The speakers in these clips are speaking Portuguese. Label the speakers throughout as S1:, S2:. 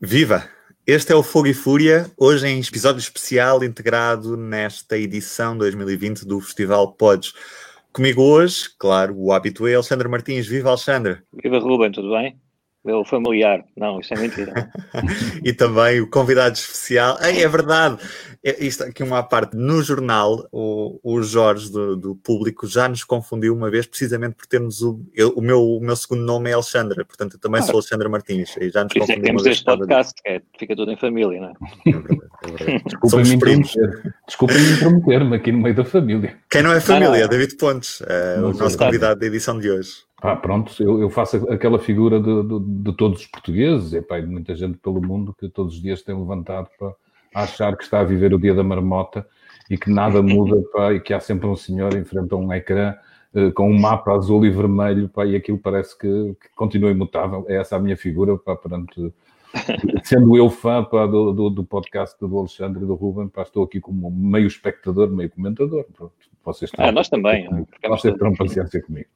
S1: Viva! Este é o Fogo e Fúria, hoje em episódio especial integrado nesta edição 2020 do Festival Pods. Comigo hoje, claro, o hábito é Alexandre Martins. Viva, Alexandre!
S2: Viva, Ruben, tudo bem? Meu familiar. Não, isso é mentira.
S1: e também o convidado especial. Ei, é verdade! É, isto aqui uma parte. No jornal, o, o Jorge do, do, Público já nos confundiu uma vez, precisamente por termos o, eu, o, meu, o meu segundo nome é Alexandra, portanto eu também ah, sou Alexandra Martins. E já nos
S2: por isso é que temos este podcast, que é, fica tudo em família, não é? é, verdade,
S3: é verdade. Desculpem-me intrometer, desculpem intrometer-me aqui no meio da família.
S1: Quem não é família? Ah, David Pontes, é, o nosso convidado da edição de hoje.
S3: Ah, pronto, eu, eu faço aquela figura de, de, de todos os portugueses, e pá, de muita gente pelo mundo que todos os dias tem levantado para achar que está a viver o dia da marmota e que nada muda pá, e que há sempre um senhor em frente a um ecrã uh, com um mapa azul e vermelho pá, e aquilo parece que, que continua imutável. É essa a minha figura pá, perante. Sendo eu fã pá, do, do, do, podcast do Alexandre e do Ruben, pá, estou aqui como meio espectador, meio comentador. Pronto,
S2: vocês ah, nós também.
S3: Vocês terão paciência comigo.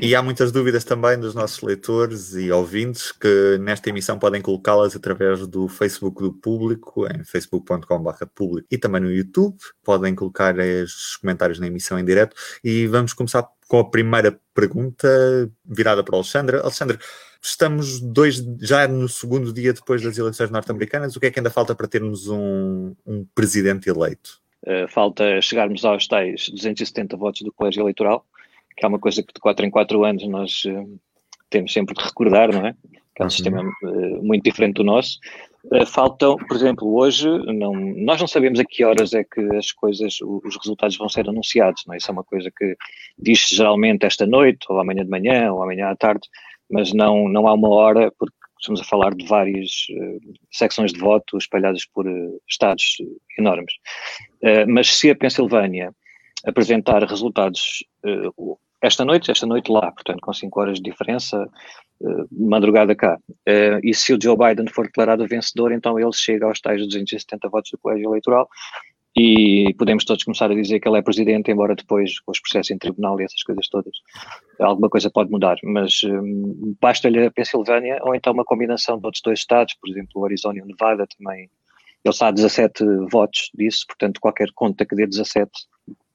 S1: E há muitas dúvidas também dos nossos leitores e ouvintes que nesta emissão podem colocá-las através do Facebook do público, em facebook.com.br público e também no YouTube. Podem colocar os comentários na emissão em direto. E vamos começar com a primeira pergunta virada para o Alexandre. Alexandre, estamos dois, já no segundo dia depois das eleições norte-americanas. O que é que ainda falta para termos um, um presidente eleito?
S2: Uh, falta chegarmos aos tais 270 votos do colégio eleitoral que é uma coisa que de 4 em 4 anos nós uh, temos sempre de recordar, não é? Que é um uhum. sistema uh, muito diferente do nosso. Uh, faltam, por exemplo, hoje, não, nós não sabemos a que horas é que as coisas, os resultados vão ser anunciados, não é? Isso é uma coisa que diz-se geralmente esta noite, ou amanhã de manhã, ou amanhã à tarde, mas não, não há uma hora, porque estamos a falar de várias secções de voto espalhadas por estados enormes. mas se a Pensilvânia apresentar resultados uh, esta noite, esta noite lá, portanto, com 5 horas de diferença, uh, madrugada cá. Uh, e se o Joe Biden for declarado vencedor, então ele chega aos tais 270 votos do colégio eleitoral e podemos todos começar a dizer que ele é presidente, embora depois, com os processos em tribunal e essas coisas todas, alguma coisa pode mudar. Mas um, basta-lhe a Pensilvânia ou então uma combinação de outros dois estados, por exemplo, o Arizona e o Nevada também. Ele está a 17 votos disso, portanto, qualquer conta que dê 17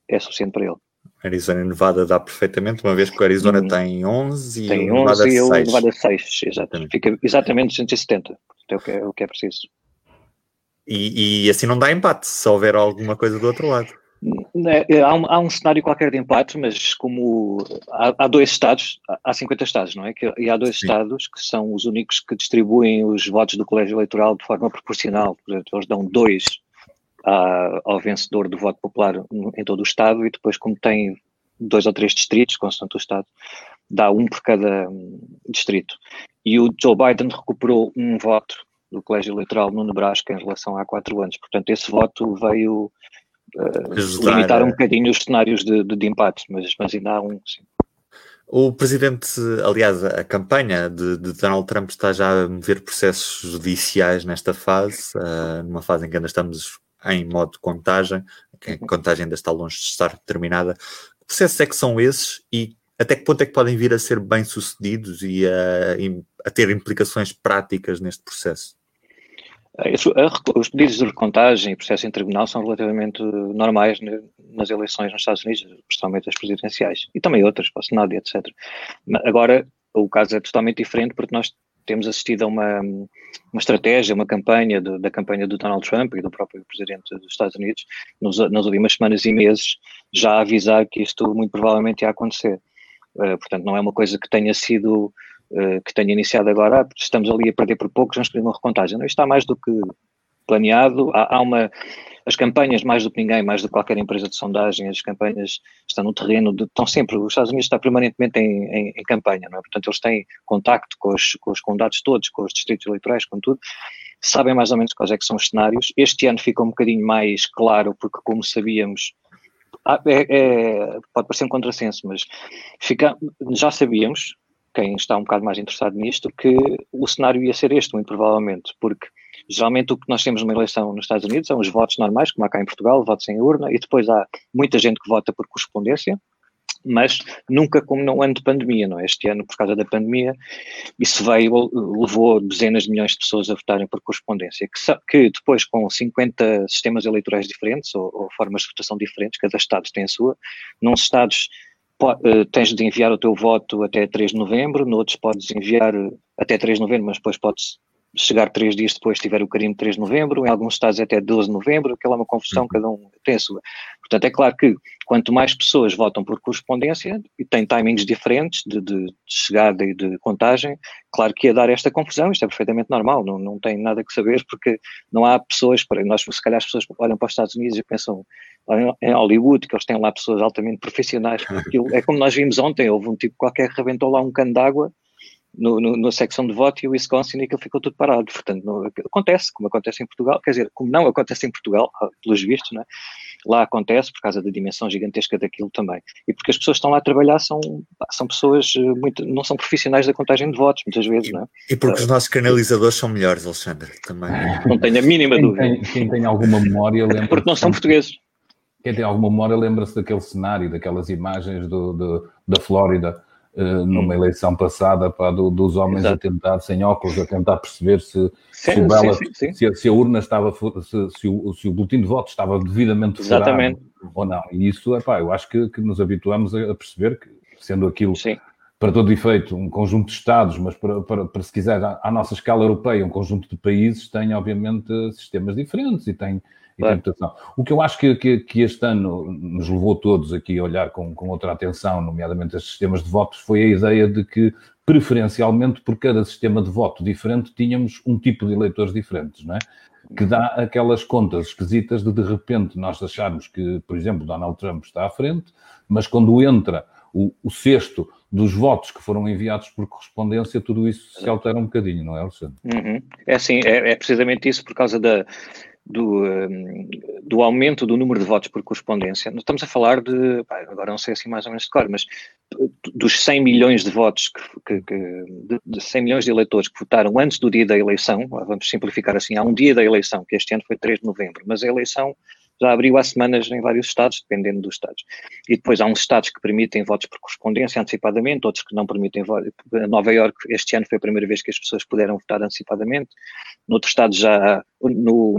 S2: é suficiente para ele.
S1: Arizona e Nevada dá perfeitamente, uma vez que o Arizona hum. tem 11 e
S2: tem
S1: o Nevada 11
S2: e
S1: o
S2: Nevada 6, exatamente. Fica exatamente 170, é o que é, o que é preciso.
S1: E, e, assim não dá empate, se houver alguma coisa do outro lado.
S2: É, há, um, há um cenário qualquer de empate, mas como há, há dois estados, há 50 estados, não é? E há dois Sim. estados que são os únicos que distribuem os votos do colégio eleitoral de forma proporcional. Portanto, eles dão dois à, ao vencedor do voto popular em todo o Estado e depois, como tem dois ou três distritos, constante o Estado, dá um por cada hum, distrito. E o Joe Biden recuperou um voto do colégio eleitoral no Nebraska em relação a há quatro anos. Portanto, esse voto veio uh, limitar um bocadinho os cenários de, de, de empate, mas, mas ainda há um, sim.
S1: O presidente, aliás, a campanha de, de, Donald Trump está já a mover processos judiciais nesta fase, uh, numa fase em que ainda estamos em modo de contagem, a uhum. contagem ainda está longe de estar terminada. Que processos é que são esses e até que ponto é que podem vir a ser bem-sucedidos e a, a, ter implicações práticas neste processo?
S2: Eh, os pedidos de recontagem e processo em tribunal são relativamente normais nas eleições nos Estados Unidos, especialmente as presidenciais, e também outras, para o Senado e etc. Agora, o caso é totalmente diferente porque nós temos assistido a uma, uma estratégia, uma campanha de, da campanha do Donald Trump e do próprio presidente dos Estados Unidos nos, nas últimas semanas e meses já a avisar que isto muito provavelmente ia acontecer. Uh, portanto, não é uma coisa que tenha sido, uh, que tenha iniciado agora, ah, estamos ali a perder por poucos, vamos pedir uma recontagem. Não, isto está mais do que planeado, há, há uma as campanhas, mais do que ninguém, mais do que qualquer empresa de sondagem, as campanhas estão no terreno, de, estão sempre, os Estados Unidos está permanentemente em, em, em campanha, não é? Portanto, eles têm contacto com os, com os condados todos, com os distritos eleitorais, com tudo, sabem mais ou menos quais é que são os cenários. Este ano fica um bocadinho mais claro, porque como sabíamos, é, é, pode parecer um contrassenso, mas fica, já sabíamos, quem está um bocado mais interessado nisto, que o cenário ia ser este, muito provavelmente, porque Geralmente o que nós temos numa eleição nos Estados Unidos são os votos normais, como há cá em Portugal, votos em urna, e depois há muita gente que vota por correspondência, mas nunca como no ano de pandemia, não é? Este ano, por causa da pandemia, isso veio, levou dezenas de milhões de pessoas a votarem por correspondência, que, que depois com 50 sistemas eleitorais diferentes, ou, ou, formas de votação diferentes, cada estado tem a sua, num estados uh, tens de enviar o teu voto até 3 de novembro, noutros podes enviar até 3 de novembro, mas depois podes chegar três dias depois tiver o carimbo 3 de novembro, em alguns estados até 12 de novembro, aquela é uma confusão, uhum. cada um tem a sua. Portanto, é claro que quanto mais pessoas votam por correspondência e tem timings diferentes de, de, chegada e de contagem, claro que ia dar esta confusão, isto é perfeitamente normal, não, não tem nada que saber, porque não há pessoas, para nós se calhar as pessoas olham para os Estados Unidos e pensam em Hollywood, que eles têm lá pessoas altamente profissionais, aquilo, é como nós vimos ontem, houve um tipo qualquer que rebentou lá um cano d'água no, no, na secção de voto e o Wisconsin aquilo ficou tudo parado. Portanto, não, acontece, como acontece em Portugal, quer dizer, como não acontece em Portugal, ah, pelos vistos, não é? lá acontece por causa da dimensão gigantesca daquilo também. E porque as pessoas que estão lá a trabalhar são, são pessoas eh, muito, não são profissionais da contagem de votos, muitas vezes, não é?
S1: E porque os nossos canalizadores são melhores, Alexandre, também.
S2: Não tenho a mínima
S3: quem
S2: dúvida.
S3: Tem, quem tem alguma memória lembra
S2: Porque não são portugueses.
S3: Quem tem alguma memória lembra-se daquele cenário, daquelas imagens do, do da Flórida, numa hum. eleição passada pá, do, dos homens Exato. a tentar, sem óculos, a tentar perceber se, sim, se, sim, sim, se, se, a urna estava, se, o, se o boletim de votos estava devidamente
S2: Exatamente.
S3: ou não. E isso, epá, eu acho que, que nos habituamos a, a perceber que, sendo aquilo para todo efeito, um conjunto de Estados, mas para, para, para, se quiser, à, à nossa escala europeia, um conjunto de países tem, obviamente, sistemas diferentes e tem, interpretação. O que eu acho que, que, que, este ano nos levou todos aqui a olhar com, com outra atenção, nomeadamente estes sistemas de votos, foi a ideia de que, preferencialmente, por cada sistema de voto diferente, tínhamos um tipo de eleitores diferentes, não é? Que dá aquelas contas esquisitas de, de repente, nós acharmos que, por exemplo, Donald Trump está à frente, mas quando entra o, o cesto dos votos que foram enviados por correspondência, tudo isso se altera um bocadinho, não é, Alexandre?
S2: Uhum. É assim, é, é, precisamente isso por causa da, do, um, do aumento do número de votos por correspondência, nós estamos a falar de, agora não sei assim mais ou menos de cor, mas dos 100 milhões de votos, que, que, de 100 milhões de eleitores que votaram antes do dia da eleição, vamos simplificar assim, há um dia da eleição, que este ano foi 3 de novembro, mas a eleição já abriu há semanas em vários estados, dependendo dos estados. E depois há uns estados que permitem votos por correspondência antecipadamente, outros que não permitem. Nova Iorque, este ano foi a primeira vez que as pessoas puderam votar antecipadamente. Noutros estados já, no,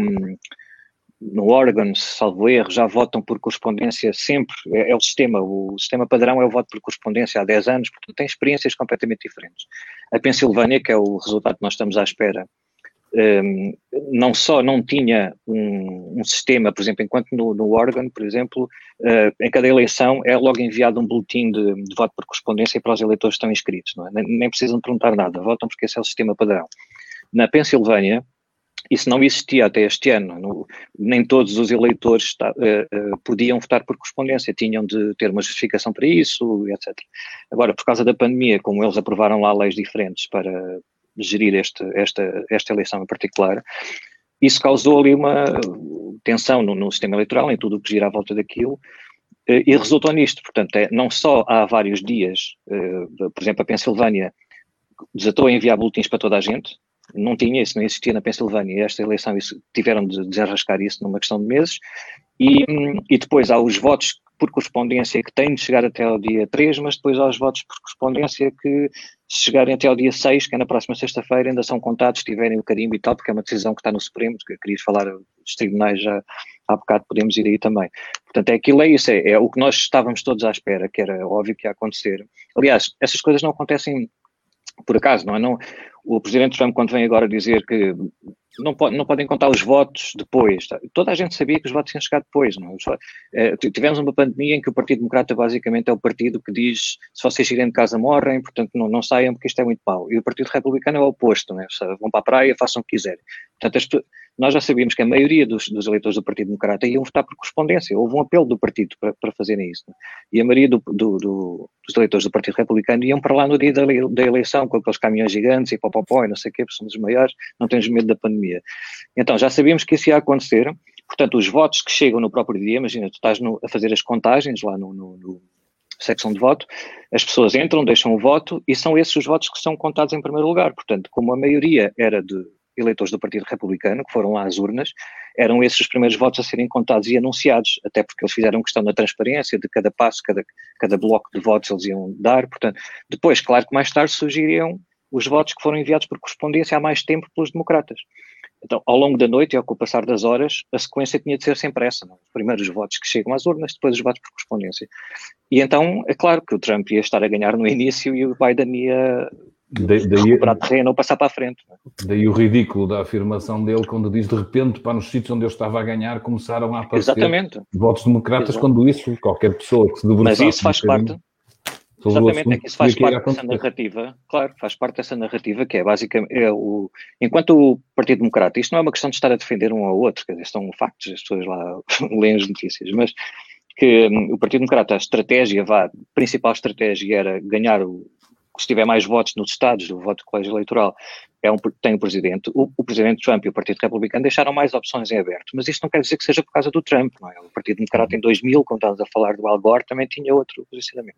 S2: no Oregon, salvo erro, já votam por correspondência sempre, é, é, o sistema, o sistema padrão é o voto por correspondência há 10 anos, portanto tem experiências completamente diferentes. A Pensilvânia, que é o resultado que nós estamos à espera um, não só não tinha um, um, sistema, por exemplo, enquanto no, no Oregon, por exemplo, uh, em cada eleição é logo enviado um boletim de, de, voto por correspondência para os eleitores que estão inscritos, é? nem, nem, precisam perguntar nada, votam porque esse é o sistema padrão. Na Pensilvânia, isso não existia até este ano, no, nem todos os eleitores está, uh, uh, podiam votar por correspondência, tinham de ter uma justificação para isso, etc. Agora, por causa da pandemia, como eles aprovaram lá leis diferentes para gerir este, esta, esta eleição em particular, isso causou ali uma tensão no, no sistema eleitoral, em tudo o que gira à volta daquilo, eh, e resultou nisto. Portanto, é, não só há vários dias, eh, por exemplo, a Pensilvânia desatou a enviar boletins para toda a gente, não tinha isso, não existia na Pensilvânia, esta eleição isso, tiveram de desarrascar isso numa questão de meses, e, e depois há os votos por correspondência que têm de chegar até ao dia 3, mas depois há os votos por correspondência que, se chegarem até ao dia 6, que é na próxima sexta-feira, ainda são contados, tiverem o carimbo e tal, porque é uma decisão que está no Supremo, que eu queria falar dos tribunais já há bocado, podemos ir aí também. Portanto, é aquilo, é isso, é, é o que nós estávamos todos à espera, que era óbvio que ia acontecer. Aliás, essas coisas não acontecem por acaso, não é? Não, o Presidente Trump, quando vem agora dizer que não, não podem contar os votos depois. Tá? Toda a gente sabia que os votos iam chegar depois. Não? É? tivemos uma pandemia em que o Partido Democrata basicamente é o partido que diz se vocês saírem de casa morrem, portanto não, não saiam porque isto é muito mau. E o Partido Republicano é o oposto, não é? vão para a praia, façam o que quiserem. Portanto, as, nós já sabíamos que a maioria dos, dos, eleitores do Partido Democrata iam votar por correspondência. Houve um apelo do partido para, para fazerem isso. E a maioria do, do, do, dos eleitores do Partido Republicano iam para lá no dia da, da eleição com aqueles caminhões gigantes e popopó e não sei o quê, porque somos os maiores, não temos medo da pandemia. Então, já sabíamos que isso ia acontecer. Portanto, os votos que chegam no próprio dia, imagina, tu estás no, a fazer as contagens lá no, no, no secção de voto, as pessoas entram, deixam o voto e são esses os votos que são contados em primeiro lugar. Portanto, como a maioria era de eleitores do Partido Republicano, que foram lá às urnas, eram esses os primeiros votos a serem contados e anunciados, até porque eles fizeram questão da transparência de cada passo, cada, cada bloco de votos eles iam dar. Portanto, depois, claro que mais tarde surgiriam os votos que foram enviados por correspondência há mais tempo pelos democratas. Então, ao longo da noite e ao passar das horas, a sequência tinha de ser sempre essa. Não? É? Primeiro os votos que chegam às urnas, depois os votos por correspondência. E então, é claro que o Trump ia estar a ganhar no início e o Biden ia daí, recuperar terreno ou passar para a frente.
S3: É? Daí o ridículo da afirmação dele quando diz de repente, para nos sítios onde eu estava a ganhar, começaram a aparecer
S2: Exatamente.
S3: votos democratas, Exato. quando isso, qualquer pessoa que se
S2: debruçasse... Mas isso faz parte Exatamente, é que isso faz parte dessa narrativa, claro, faz parte dessa narrativa que é basicamente, é o, enquanto o Partido Democrata, isto não é uma questão de estar a defender um ao outro, quer dizer, são factos, as pessoas lá leem as notícias, mas que um, o Partido Democrata, a estratégia, vá, a principal estratégia era ganhar o, se tiver mais votos nos Estados, do voto do colégio eleitoral, é um, tem o presidente. O, o, presidente Trump e o Partido Republicano deixaram mais opções em aberto, mas isso não quer dizer que seja por causa do Trump, não é? O Partido Democrata em 2000, quando estávamos a falar do Al Gore, também tinha outro posicionamento.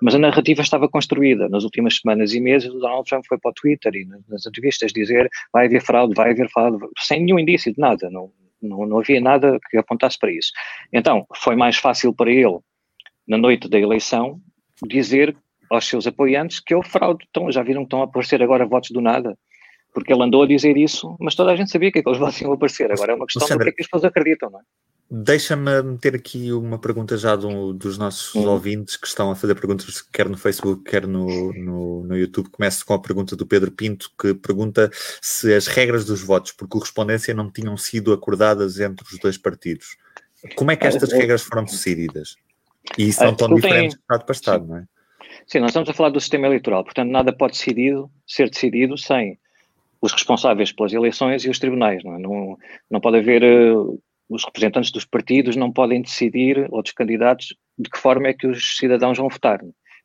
S2: Mas a narrativa estava construída. Nas últimas semanas e meses, o Donald Trump foi para o Twitter e nas entrevistas dizer vai haver fraude, vai haver fraude, sem nenhum indício de nada. Não, não, não havia nada que apontasse para isso. Então, foi mais fácil para ele, na noite da eleição, dizer aos seus apoiantes que houve fraude. Então, já viram que estão a aparecer agora votos do nada? Porque ele andou a dizer isso, mas toda a gente sabia que aqueles votos iam aparecer. Agora é uma questão Alexandre, do que é que as pessoas acreditam, não é?
S1: Deixa-me meter aqui uma pergunta já do, dos nossos hum. ouvintes que estão a fazer perguntas quer no Facebook, quer no, no, no, YouTube. Começo com a pergunta do Pedro Pinto, que pergunta se as regras dos votos por correspondência não tinham sido acordadas entre os dois partidos. Como é que estas regras foram decididas? E são tão diferentes de Estado para Estado, não é?
S2: Sim, nós estamos a falar do sistema eleitoral, portanto, nada pode decidido, ser decidido sem os responsáveis pelas eleições e os tribunais. Não, é? não, não pode haver. Uh, os representantes dos partidos não podem decidir, ou dos candidatos, de que forma é que os cidadãos vão votar.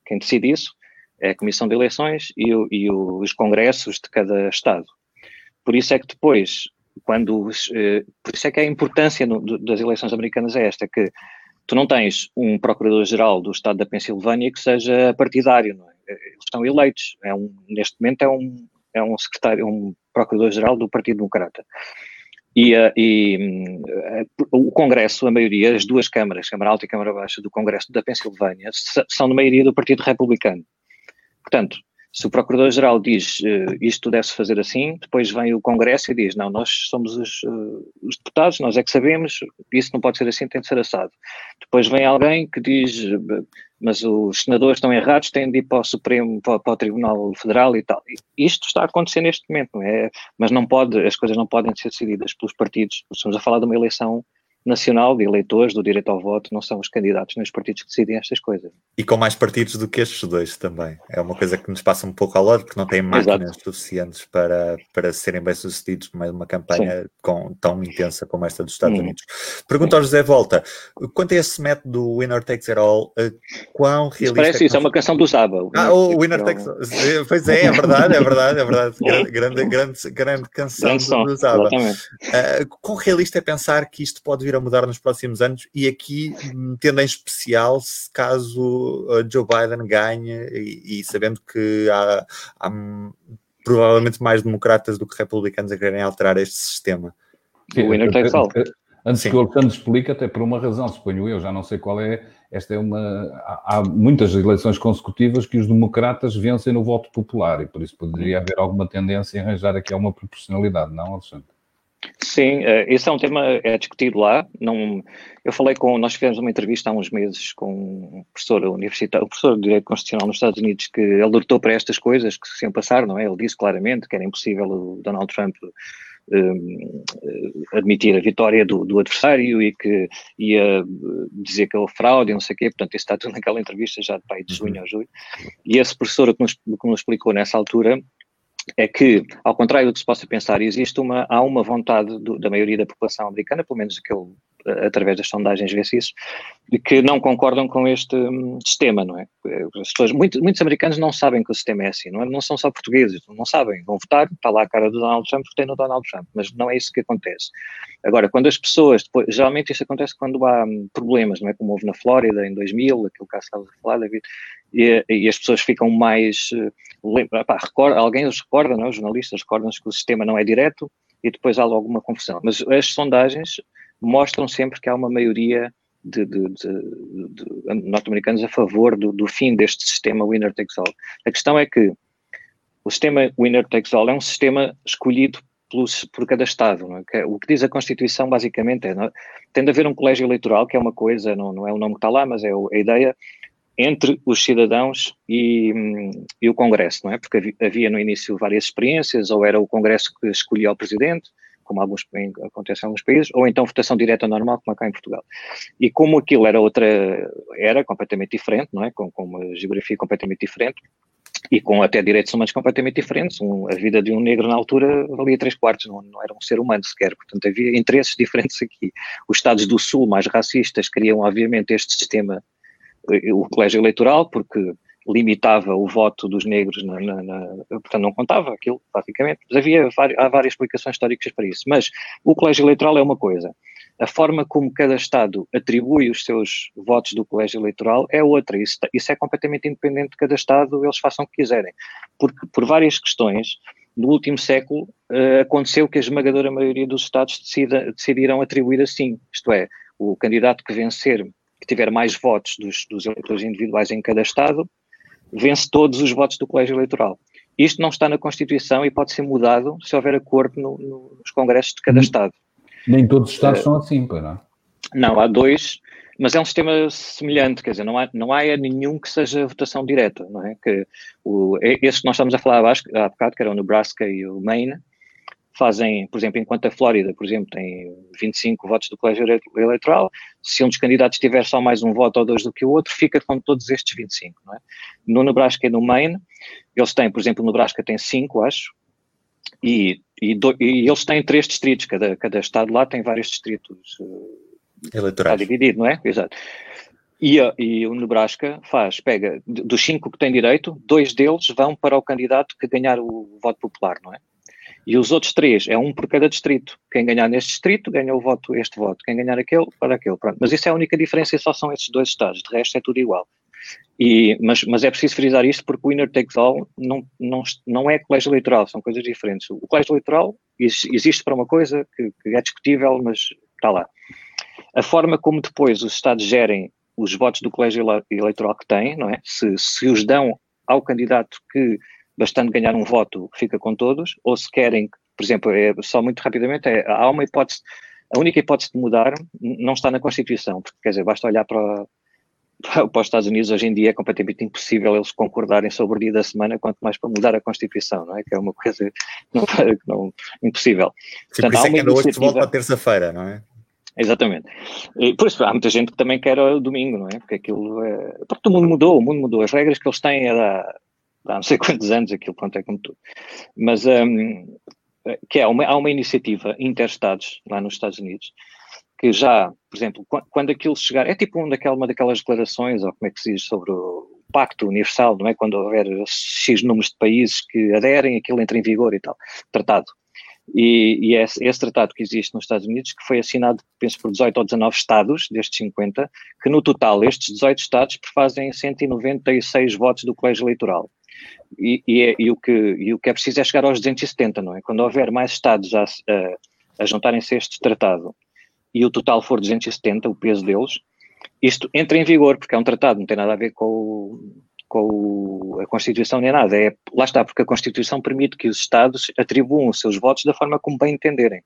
S2: Quem decide isso é a Comissão de Eleições e, o, e os congressos de cada Estado. Por isso é que depois, quando. Uh, por isso é que a importância no, das eleições americanas é esta, que tu não tens um procurador-geral do estado da Pensilvânia que seja partidário, não é? Eles estão eleitos. É um, neste momento é um, é um secretário, um procurador-geral do Partido Democrata. E, uh, e uh, o Congresso, a maioria, as duas câmaras, Câmara Alta e Câmara Baixa do Congresso da Pensilvânia, são de maioria do Partido Republicano. Portanto, se o Procurador-Geral diz uh, isto deve-se fazer assim, depois vem o Congresso e diz não, nós somos os, uh, os, deputados, nós é que sabemos, isso não pode ser assim, tem de ser assado. Depois vem alguém que diz mas os senadores estão errados, têm de ir para o Supremo, para, para o Tribunal Federal e tal. Isto está a acontecer neste momento, não é? Mas não pode, as coisas não podem ser decididas pelos partidos. Estamos a falar de uma eleição nacional de eleitores do direito ao voto, não são os candidatos nem os partidos que decidem estas coisas.
S1: E com mais partidos do que estes dois também. É uma coisa que nos passa um pouco ao lado, porque não têm máquinas Exato. suficientes para, para serem bem-sucedidos de uma campanha com, tão intensa como esta dos Estados hum. Unidos. Pergunta ao José Volta, quanto a esse método Winner Takes It All, uh, quão realista... Isso
S2: parece é isso, é uma canção do Zaba.
S1: Ah, o Winner Takes All. Pois é, é verdade, é verdade, é verdade. grande, grande, grande canção grande do, Zaba. Uh, quão realista é pensar que isto pode vir a mudar nos próximos anos e aqui tendo em especial se caso uh, Joe Biden ganhe e, e sabendo que há, há, provavelmente mais democratas do que republicanos a quererem alterar este sistema.
S2: O winner takes all.
S3: Antes Sim. que o Alexandre explique, até por uma razão, suponho eu, já não sei qual é, esta é uma. Há, há muitas eleições consecutivas que os democratas vencem no voto popular e por isso poderia haver alguma tendência em arranjar aqui alguma proporcionalidade, não, Alexandre?
S2: Sim, uh, esse é um tema é discutido lá. Não, eu falei com, nós fizemos uma entrevista há uns meses com um professor universitário, um professor de Direito Constitucional nos Estados Unidos que alertou para estas coisas que se iam passar, não é? Ele disse claramente que era impossível o Donald Trump um, eh, admitir a vitória do, do, adversário e que ia dizer que é fraude e não sei o quê, portanto isso está tudo naquela entrevista já de de junho uhum. a julho. E esse professor que nos, que nos explicou nessa altura é que, ao contrário do que se possa pensar, existe uma, há uma vontade do, da maioria da população americana, pelo menos que eu, através das sondagens vê-se isso, de que não concordam com este um, sistema, não é? As pessoas, muito, muitos americanos não sabem que o sistema é assim, não, é? não são só portugueses, não sabem, vão votar, está lá a cara do Donald Trump, votei no Donald Trump, mas não é isso que acontece. Agora, quando as pessoas, depois, geralmente isso acontece quando há um, problemas, não é? Como houve na Flórida em 2000, aquele caso que estava a falar, David, e, e as pessoas ficam mais. Uh, pá, recorda, alguém os recorda, não? É? os jornalistas recordam-se que o sistema não é direto e depois há logo uma confusão. Mas as sondagens mostram sempre que há uma maioria de, de, de, de norte-americanos a favor do, do, fim deste sistema winner takes all. A questão é que o sistema winner takes all é um sistema escolhido por cada Estado. É? O que diz a Constituição, basicamente, é não, tem de haver um colégio eleitoral, que é uma coisa, não, não é o nome que está lá, mas é a ideia, entre os cidadãos e, e o Congresso, não é? Porque havia, no início várias experiências, ou era o Congresso que escolhia o Presidente, como alguns, acontece em alguns países, ou então votação direta normal, como cá em Portugal. E como aquilo era outra, era completamente diferente, não é? Com, com uma geografia completamente diferente, e com até direitos humanos completamente diferentes. Um, a vida de um negro na altura valia três quartos, não, não, era um ser humano sequer. Portanto, havia interesses diferentes aqui. Os Estados do Sul, mais racistas, queriam, obviamente, este sistema, o colégio eleitoral, porque limitava o voto dos negros, na, na, na, portanto não contava aquilo, praticamente. Mas havia há várias explicações históricas para isso. Mas o colégio eleitoral é uma coisa. A forma como cada Estado atribui os seus votos do colégio eleitoral é outra. Isso, isso é completamente independente de cada Estado, eles façam o que quiserem. Porque, por várias questões, no último século, uh, aconteceu que a esmagadora maioria dos Estados decida, decidiram atribuir assim. Isto é, o candidato que vencer, que tiver mais votos dos, dos eleitores individuais em cada Estado, vence todos os votos do colégio eleitoral. Isto não está na Constituição e pode ser mudado se houver acordo no, no, nos congressos de cada Estado.
S3: Nem todos os Estados uh, são assim, para não?
S2: Não, há dois, mas é um sistema semelhante, quer dizer, não há, não há nenhum que seja votação direta, não é? Que o, esse que nós estamos a falar há bocado, que era o Nebraska e o Maine, fazem, por exemplo, enquanto a Flórida, por exemplo, tem 25 votos do colégio eleitoral, se um dos candidatos tiver só mais um voto ou dois do que o outro, fica com todos estes 25, não é? No Nebraska e no Maine, eles têm, por exemplo, o Nebraska tem 5, acho, e, e, do, e, eles têm três distritos, cada, cada estado lá tem vários distritos uh,
S1: eleitorais.
S2: Está dividido, não é? Exato. E, e, o Nebraska faz, pega, dos cinco que têm direito, dois deles vão para o candidato que ganhar o voto popular, não é? E os outros três, é um por cada distrito. Quem ganhar neste distrito ganha o voto, este voto. Quem ganhar aquele, para aquele. Pronto. Mas isso é a única diferença e só são esses dois estados. De resto é tudo igual. E, mas, mas é preciso frisar isto porque o winner takes all não, não, não é colégio eleitoral, são coisas diferentes. O colégio eleitoral existe para uma coisa que, que é discutível, mas está lá. A forma como depois os Estados gerem os votos do colégio eleitoral que têm, não é? Se, se os dão ao candidato que bastante ganhar um voto, fica com todos, ou se querem, por exemplo, é, só muito rapidamente, é, há uma hipótese, a única hipótese de mudar não está na Constituição, porque quer dizer, basta olhar para, para os Estados Unidos hoje em dia é completamente impossível eles concordarem sobre o dia da semana, quanto mais para mudar a Constituição, não é? Que é uma coisa não, não, impossível.
S1: Sim, Portanto, por isso é que ainda hoje se volta à terça-feira, não é?
S2: Exatamente. E por isso há muita gente que também quer o domingo, não é? Porque aquilo é... Porque o mundo mudou, o mundo mudou. As regras que eles têm é da, há não sei quantos anos, aquilo pronto é como tudo. Mas um, que é uma, há uma iniciativa interestados lá nos Estados Unidos que já, por exemplo, quando aquilo chegar, é tipo uma, daquela, uma daquelas declarações, ou como é que se diz, sobre o Pacto Universal, não é? Quando houver X números de países que aderem, aquilo entra em vigor e tal, tratado. E, e esse, esse, tratado que existe nos Estados Unidos, que foi assinado, penso, por 18 ou 19 Estados, destes 50, que no total estes 18 Estados prefazem 196 votos do colégio eleitoral. E, e, é, e, o que, e o que é preciso é chegar aos 270, não é? Quando houver mais Estados a, a, a juntarem-se a este tratado e o total for 270, o peso deles, isto entra em vigor, porque é um tratado, não tem nada a ver com, com a Constituição nem nada. É, lá está, porque a Constituição permite que os Estados atribuam os seus votos da forma como bem entenderem.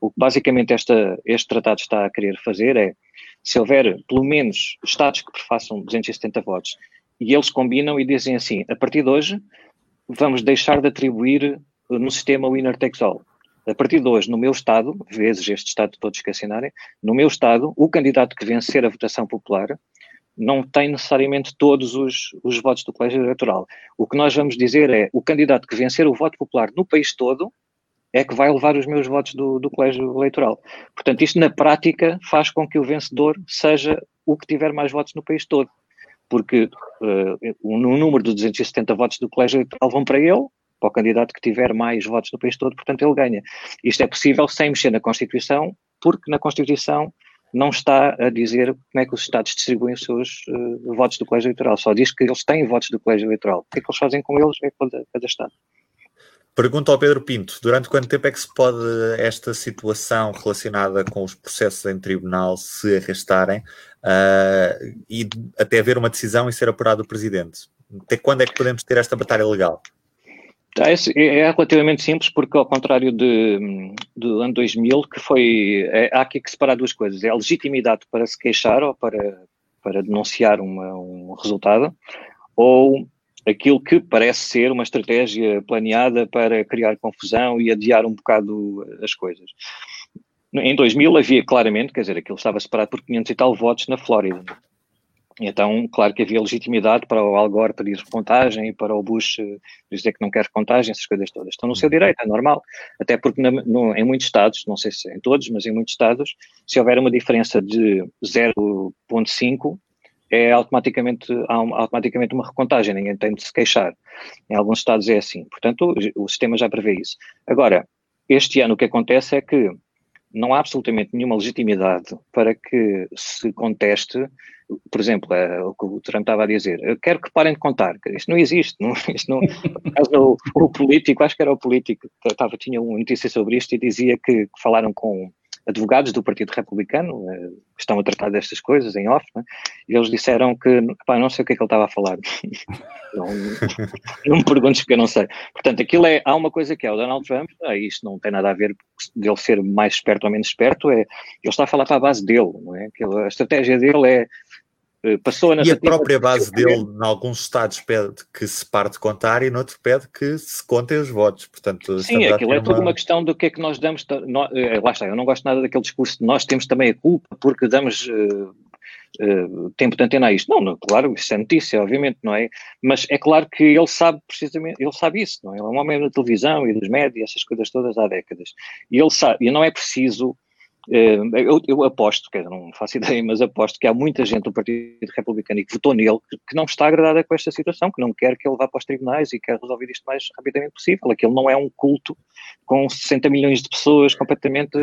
S2: O que basicamente esta, este tratado está a querer fazer é, se houver pelo menos Estados que façam 270 votos e eles combinam e dizem assim: a partir de hoje, vamos deixar de atribuir no sistema winner takes all. A partir de hoje, no meu Estado, vezes este Estado todos que assinarem, no meu Estado, o candidato que vencer a votação popular não tem necessariamente todos os, os votos do colégio eleitoral. O que nós vamos dizer é o candidato que vencer o voto popular no país todo é que vai levar os meus votos do, do colégio eleitoral. Portanto, isto na prática faz com que o vencedor seja o que tiver mais votos no país todo porque uh, o, número de 270 votos do colégio eleitoral vão para ele, para o candidato que tiver mais votos no país todo, portanto ele ganha. Isto é possível sem mexer na Constituição, porque na Constituição não está a dizer como é que os Estados distribuem os seus uh, votos do colégio eleitoral, só diz que eles têm votos do colégio eleitoral. O que é que eles fazem com eles é cada, cada Estado.
S1: Pergunta ao Pedro Pinto: durante quanto tempo é que se pode esta situação relacionada com os processos em tribunal se arrastarem uh, e até haver uma decisão e ser apurado o presidente? Até quando é que podemos ter esta batalha legal?
S2: Ah, é, é relativamente simples, porque ao contrário de, do ano 2000, que foi. É, há aqui que separar duas coisas: é a legitimidade para se queixar ou para, para denunciar uma, um resultado, ou aquilo que parece ser uma estratégia planeada para criar confusão e adiar um bocado as coisas. Em 2000 havia claramente, quer dizer, aquilo estava separado por 500 e tal votos na Flórida. Então, claro que havia legitimidade para o Al Gore pedir contagem, para o Bush eh, dizer que não quer contagem, essas coisas todas. Estão no seu direito, é normal. Até porque na, no, em muitos estados, não sei se em todos, mas em muitos estados, se houver uma diferença de 0,5, é automaticamente, há automaticamente uma recontagem, ninguém tem de se queixar. Em alguns estados é assim. Portanto, o, o sistema já prevê isso. Agora, este ano o que acontece é que não há absolutamente nenhuma legitimidade para que se conteste, por exemplo, é, o que o Trump estava a dizer, eu quero que parem de contar, isto não existe, não, isto não, o, o, político, acho que era o político, estava, tinha uma notícia sobre isto e dizia que, que falaram com advogados do Partido Republicano eh, que estão a tratar destas coisas em off, né? e eles disseram que, pá, não sei o que é que ele estava a falar. não, não me perguntes porque eu não sei. Portanto, aquilo é, há uma coisa que é o Donald Trump, ah, isto não tem nada a ver dele ser mais esperto ou menos esperto, é, ele está a falar para a base dele, não é? Aquilo, a estratégia dele é passou a
S1: E a própria base dele, em alguns estados, pede que se pare de contar e noutros pede que se contem os votos. Portanto,
S2: Sim, aquilo é uma... tudo uma questão do que é que nós damos. Nós, eh, lá está, eu não gosto nada daquele discurso de nós temos também a culpa porque damos. Uh, Uh, tempo de antena a isto. Não, não, claro, isso é notícia, obviamente, não é? Mas é claro que ele sabe precisamente, ele sabe isso, não é? Ele é um homem da televisão e dos médias, essas coisas todas há décadas. E ele sabe, e não é preciso eh, eu, eu, aposto, que não faço ideia, mas aposto que há muita gente do Partido Republicano que votou nele que, que, não está agradada com esta situação, que não quer que ele vá para os tribunais e quer resolver isto mais rapidamente possível. Aquilo não é um culto com 60 milhões de pessoas completamente.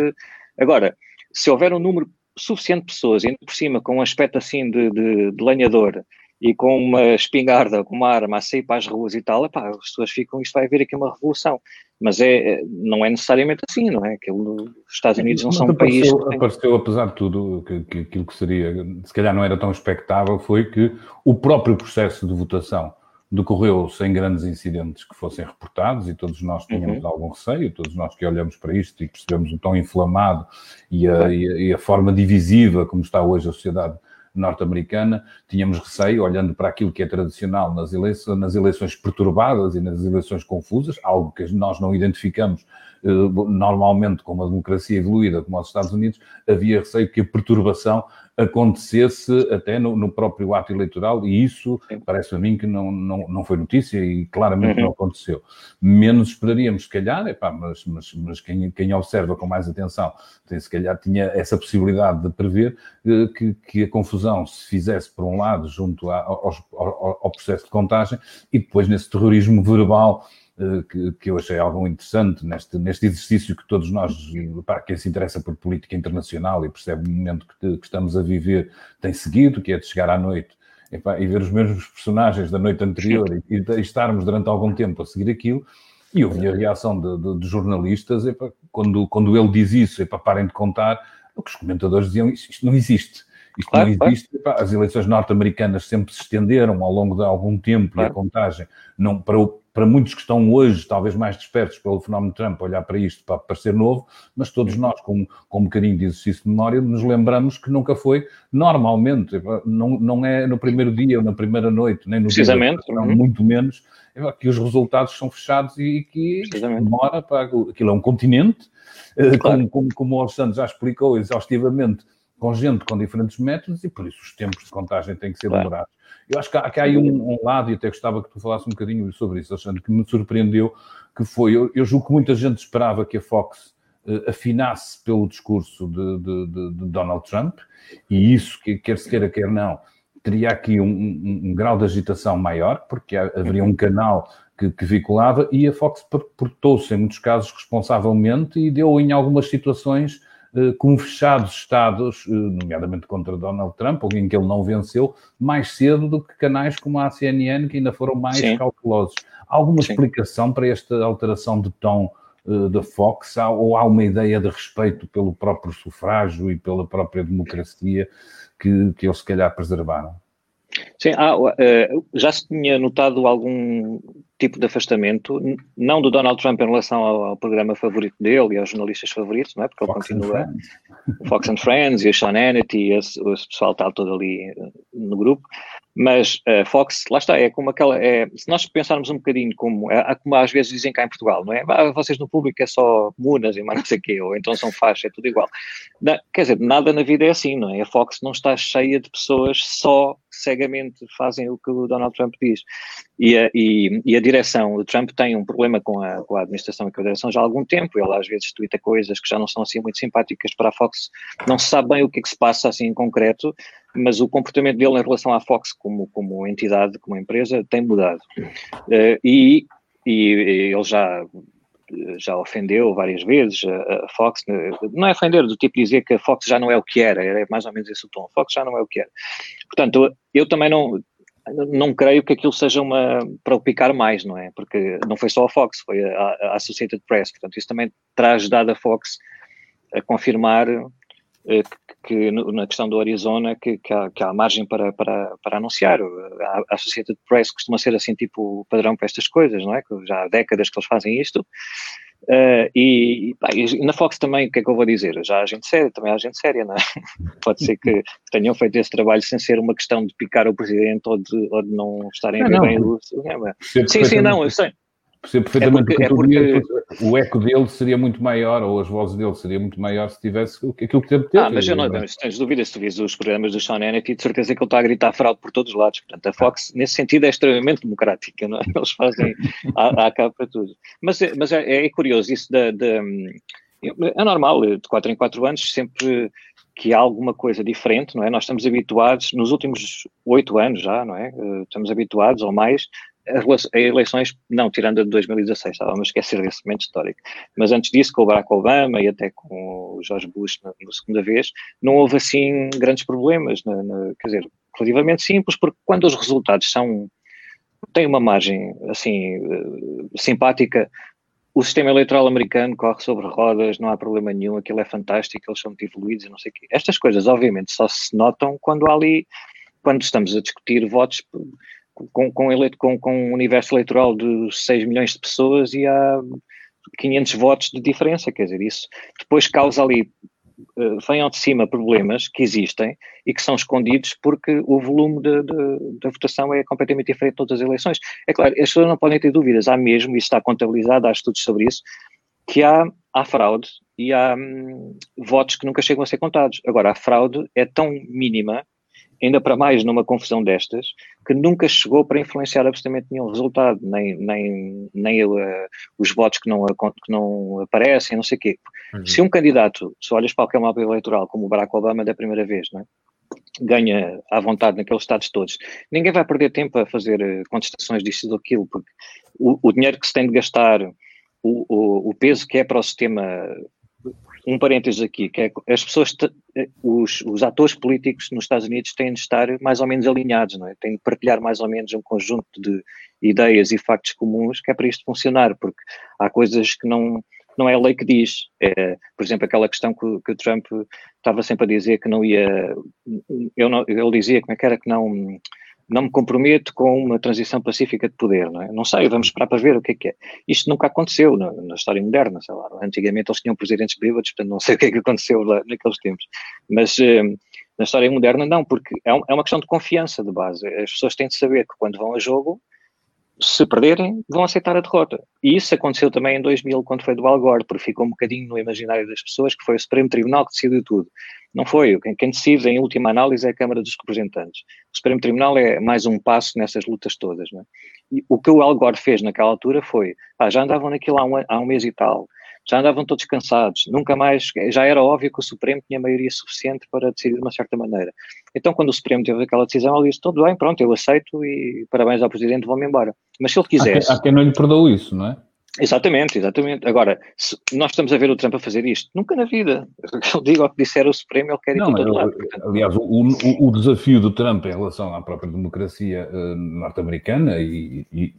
S2: Agora, se houver um número suficiente de pessoas, indo por cima com um aspecto assim de, de, de lenhador e com uma espingarda, com uma arma a sair para as ruas e tal, epá, as pessoas ficam, isto vai haver aqui uma revolução. Mas é, não é necessariamente assim, não é? Aquilo, os Estados Unidos não Mas são um país.
S3: Que tem... Apareceu, apesar de tudo, que, que aquilo que seria, se calhar não era tão expectável, foi que o próprio processo de votação decorreu sem grandes incidentes que fossem reportados e todos nós tínhamos uhum. algum receio, todos nós que olhamos para isto e percebemos o tão inflamado e a, e a, e a forma divisiva como está hoje a sociedade norte-americana, tínhamos receio, olhando para aquilo que é tradicional nas eleições, nas eleições perturbadas e nas eleições confusas, algo que nós não identificamos normalmente com uma democracia evoluída como os Estados Unidos, havia receio que a perturbação acontecesse até no, no próprio ato eleitoral, e isso parece a mim que não, não, não foi notícia e claramente uhum. não aconteceu. Menos esperaríamos, se calhar, epá, mas, mas, mas quem, quem observa com mais atenção, tem, se calhar tinha essa possibilidade de prever eh, que, que a confusão se fizesse, por um lado, junto ao, ao, ao processo de contagem, e depois nesse terrorismo verbal eh, que, que eu achei algo interessante neste, neste exercício que todos nós, para quem se interessa por política internacional e percebe o momento que, que estamos a viver, tem seguido, que é de chegar à noite e ver os mesmos personagens da noite anterior e, e, estarmos durante algum tempo a seguir aquilo. E eu vi a reação de, de, de jornalistas, quando, quando ele diz isso, para parem de contar, os comentadores diziam isto, isto não existe. Isto claro, não existe. Claro. As eleições norte-americanas sempre se estenderam ao longo de algum tempo claro. e a contagem não, para, o, para muitos que estão hoje, talvez mais despertos pelo fenómeno Trump, olhar para isto para parecer novo, mas todos nós, com, com um bocadinho de exercício de memória, nos lembramos que nunca foi normalmente, não, não é no primeiro dia ou na primeira noite, nem no
S2: Precisamente.
S3: dia, uhum. muito menos, que os resultados são fechados e que demora para. Aquilo é um continente, eh, claro. como, como, como o Santos já explicou exaustivamente com gente com diferentes métodos e por isso os tempos de contagem têm que ser claro. demorados. Eu acho que há, que há aí um, um, lado, e até gostava que tu falasse um bocadinho sobre isso, achando que me surpreendeu, que foi, eu, eu julgo que muita gente esperava que a Fox uh, afinasse pelo discurso de, de, de, de, Donald Trump, e isso, que, quer se queira, quer não, teria aqui um, um, um grau de agitação maior, porque haveria um canal que, que vinculava, e a Fox portou-se, em muitos casos, responsavelmente, e deu em algumas situações como fechados estados, nomeadamente contra Donald Trump, em que ele não venceu, mais cedo do que canais como a CNN, que ainda foram mais Sim. cautelosos. Há alguma Sim. explicação para esta alteração de tom da Fox, ou há uma ideia de respeito pelo próprio sufrágio e pela própria democracia que, que eles se calhar preservaram?
S2: Sim, ah, já se tinha notado algum tipo de afastamento, não do Donald Trump em relação ao, ao programa favorito dele e aos jornalistas favoritos, não é? Porque Fox ele continua Fox and Friends e o Sean Hannity, esse, esse pessoal está todo ali eh, no grupo, mas a uh, Fox, lá está, é como aquela, é, se nós pensarmos um bocadinho como, é, como às vezes dizem cá em Portugal, não é? Ah, vocês no público é só munas e mais não sei o quê, ou então são faixa, é tudo igual. Não, quer dizer, nada na vida é assim, não é? A Fox não está cheia de pessoas só cegamente fazem o que o Donald Trump diz. E a, e, e a direção, o Trump tem um problema com a, com a administração e com a direção já há algum tempo, ele às vezes twitta coisas que já não são assim muito simpáticas para a Fox, não se sabe bem o que é que se passa assim em concreto, mas o comportamento dele em relação à Fox como, como entidade, como empresa, tem mudado. Uh, e, e ele já já ofendeu várias vezes a, Fox, não é ofender, do tipo dizer que a Fox já não é o que era, é mais ou menos esse o tom, a Fox já não é o que era. Portanto, eu também não, não creio que aquilo seja uma para picar mais, não é? Porque não foi só a Fox, foi a, a Associated Press, portanto, isso também terá ajudado a Fox a confirmar que, que na questão do Arizona que, que, há, que há margem para, para, para anunciar. A, a Associated Press costuma ser assim tipo padrão para estas coisas, não é? Que já há décadas que eles fazem isto. Uh, e, pá, e, na Fox também, o que é que eu vou dizer? Já há gente séria, também há gente séria, não é? Pode ser que tenham feito esse trabalho sem ser uma questão de picar o presidente ou de, ou de não estarem a ver bem o. Sim, sim, não, eu sei.
S3: Percebo perfeitamente é porque, é porque... o eco dele seria muito maior, ou as vozes dele seria muito maior se tivesse aquilo que teve.
S2: Ah, mas eu não, não tens dúvidas, se tu vês os programas do Sean Hannity, de certeza que ele está a gritar fraude por todos os lados. Portanto, a Fox, nesse sentido, é extremamente democrática, não é? Eles fazem a cabo para tudo. Mas, mas é, é curioso isso da, da. É normal, de 4 em 4 anos, sempre que há alguma coisa diferente, não é? Nós estamos habituados, nos últimos oito anos já, não é? Eh, estamos habituados ou mais as eleições, não tirando a de 2016, estávamos a esquecer desse momento histórico, mas antes disso, com o Barack Obama e até com o George Bush na, na segunda vez, não houve assim grandes problemas, na, na, quer dizer, relativamente simples, porque quando os resultados são, têm uma margem assim uh, simpática, o sistema eleitoral americano corre sobre rodas, não há problema nenhum, aquilo é fantástico, eles são muito evoluídos e não sei o quê. Estas coisas, obviamente, só se notam quando ali, quando estamos a discutir votos com, com, eleito, com, com um universo eleitoral de 6 milhões de pessoas e há 500 votos de diferença, quer dizer, isso depois causa ali, uh, vem ao de cima problemas que existem e que são escondidos porque o volume da votação é completamente diferente de todas as eleições. É claro, as pessoas não podem ter dúvidas, há mesmo, isso está contabilizado, há estudos sobre isso, que há, há fraude e há hum, votos que nunca chegam a ser contados. Agora, a fraude é tão mínima ainda para mais numa confusão destas, que nunca chegou para influenciar absolutamente nenhum resultado, nem, nem, nem uh, os votos que não, que não aparecem, não sei o quê. Uhum. Se um candidato, se olhas para qualquer mapa eleitoral, como o Barack Obama da primeira vez, não é? ganha à vontade naqueles estados todos, ninguém vai perder tempo a fazer eh, contestações disso ou daquilo, porque o, o dinheiro que se tem de gastar, o, o, o peso que é para o sistema um parênteses aqui, que é as pessoas, os, os atores políticos nos Estados Unidos têm de estar mais ou menos alinhados, não é? Têm de partilhar mais ou menos um conjunto de ideias e factos comuns que é para isto funcionar, porque há coisas que não, não é a lei que diz. É, por exemplo, aquela questão que, que, o Trump estava sempre a dizer que não ia, eu não, ele dizia como é que era que não não me comprometo com uma transição pacífica de poder, não é? Não sei, vamos esperar para ver o que é que é. Isto nunca aconteceu na, na história moderna, sei lá. Antigamente eles tinham presidentes bêbados, portanto não sei o que é que aconteceu lá naqueles tempos. Mas eh, na história moderna não, porque é, um, é uma questão de confiança de base. As pessoas têm de saber que quando vão a jogo se perderem, vão aceitar a derrota. E isso aconteceu também em 2000, quando foi do Al Gore, porque ficou um bocadinho no imaginário das pessoas que foi o Supremo Tribunal que decidiu tudo. Não foi. Quem, decide, em última análise, é a Câmara dos Representantes. O Supremo Tribunal é mais um passo nessas lutas todas. É? E o que o Al Gore fez naquela altura foi, ah, já andavam naquilo há um, há um mês e tal, já andavam todos cansados, nunca mais, já era óbvio que o Supremo tinha maioria suficiente para decidir de uma certa maneira. Então, quando o Supremo teve aquela decisão, ele disse, tudo bem, pronto, eu aceito e parabéns ao Presidente, vou-me embora. Mas se ele quisesse...
S3: Há quem, há quem não lhe perdoou isso, não é?
S2: Exatamente, exatamente. Agora, nós estamos a ver o Trump a fazer isto, nunca na vida. Eu digo ao que disser o Supremo, ele quer ir não, todo lado.
S3: Portanto. Aliás, o, o, o, desafio do Trump em relação à própria democracia uh, norte-americana e, e,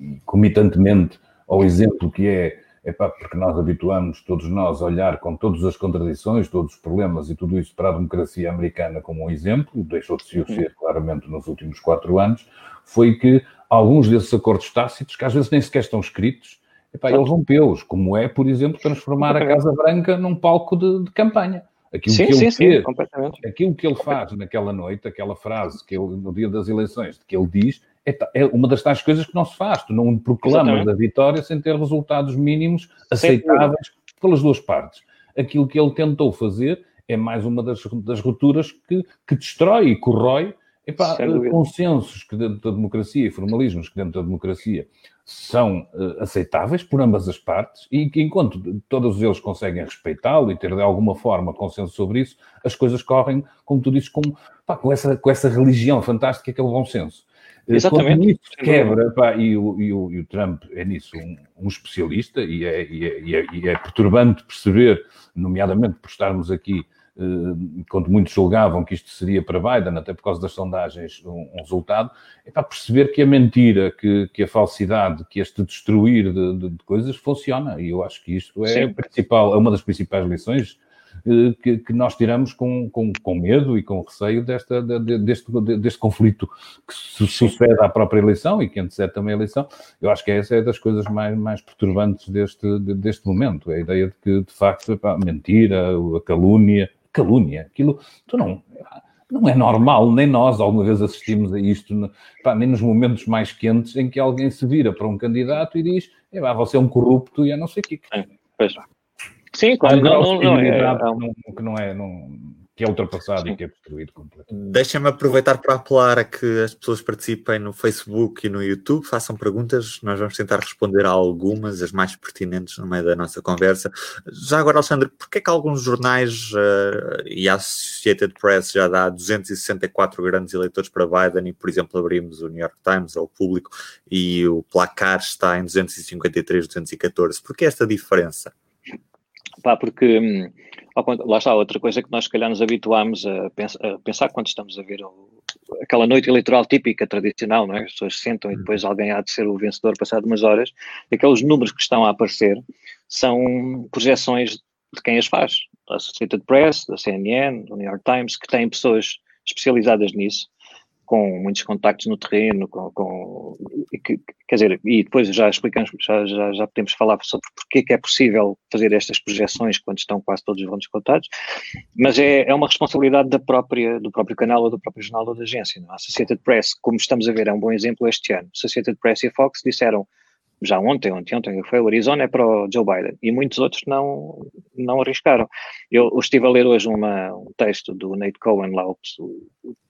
S3: e, comitantemente ao exemplo que é, epá, porque nós habituamos, todos nós, a olhar com todas as contradições, todos os problemas e tudo isso para a democracia americana como um exemplo, deixou de se o ser claramente nos últimos quatro anos, foi que alguns desses acordos tácitos, que às vezes nem sequer estão escritos, Epá, ele rompeu-os, como é, por exemplo, transformar a Casa Branca num palco de, de campanha. Aquilo
S2: sim,
S3: que ele
S2: sim, fez, sim, completamente.
S3: Aquilo que ele faz naquela noite, aquela frase que ele, no dia das eleições, que ele diz, é, é, uma das tais coisas que não se faz. Tu não proclamas a vitória sem ter resultados mínimos aceitáveis pelas duas partes. Aquilo que ele tentou fazer é mais uma das, das rupturas que, que destrói e corrói epá, consensos que dentro da democracia e formalismos que dentro da democracia são uh, aceitáveis por ambas as partes e que, enquanto todos eles conseguem respeitá-lo e ter de alguma forma consenso sobre isso, as coisas correm, como tu dizes, com, pá, com, essa, com essa religião fantástica que é o bom senso.
S2: Eh, Exatamente.
S3: isso quebra, pá, e, o, e, o, e, o, Trump é nisso um, um especialista e é, e, é, e, é, é perturbante perceber, nomeadamente por estarmos aqui eh, quando muitos julgavam que isto seria para Biden, até por causa das sondagens, um, resultado, é para perceber que a mentira, que, que a falsidade, que este destruir de, de, de coisas funciona. E eu acho que isto é, principal, é uma das principais lições que, que, nós tiramos com, com, com, medo e com receio desta, de, deste, deste conflito que sucede à própria eleição e que antecede também a eleição. Eu acho que essa é das coisas mais, mais perturbantes deste, deste momento, a ideia de que, de facto, a mentira, a calúnia, calúnia. Aquilo, tu não, não é normal, nem nós alguma vez assistimos a isto, pá, nem nos momentos mais quentes em que alguém se vira para um candidato e diz, é, pá, você é um corrupto e é não sei o quê.
S2: É, Sim, claro, não, não, não, é,
S3: é, que não é, não, que é ultrapassado Sim. e que é destruído completamente.
S1: Deixem-me aproveitar para apelar a que as pessoas participem no Facebook e no YouTube, façam perguntas, nós vamos tentar responder a algumas, as mais pertinentes no meio da nossa conversa. Já agora, Alexandre, porquê é que alguns jornais uh, e a Associated Press já dá 264 grandes eleitores para Biden e, por exemplo, abrimos o New York Times ao público e o placar está em 253, 214? Porquê esta diferença?
S2: Pá, porque hum, lá está outra coisa que nós se calhar nos habituámos a, pensar quando estamos a ver aquela noite eleitoral típica, tradicional, não é? As pessoas sentam e uhum. depois alguém há de ser o vencedor passado umas horas. Aqueles números que estão a aparecer são projeções de quem as faz. Da Associated Press, da CNN, do New York Times, que têm pessoas especializadas nisso com muitos contactos no terreno, com, com que, quer dizer, e depois já explicamos, já, já, já podemos falar sobre porque é que é possível fazer estas projeções quando estão quase todos os votos contados, mas é, é uma responsabilidade da própria, do próprio canal ou do próprio jornal ou da agência. Não? É? A Associated Press, como estamos a ver, é um bom exemplo este ano. A Associated Press e a Fox disseram já ontem, ontem, ontem foi o Arizona é para o Joe Biden e muitos outros não, não arriscaram. Eu, estive a ler hoje uma, um texto do Nate Cohen lá, o,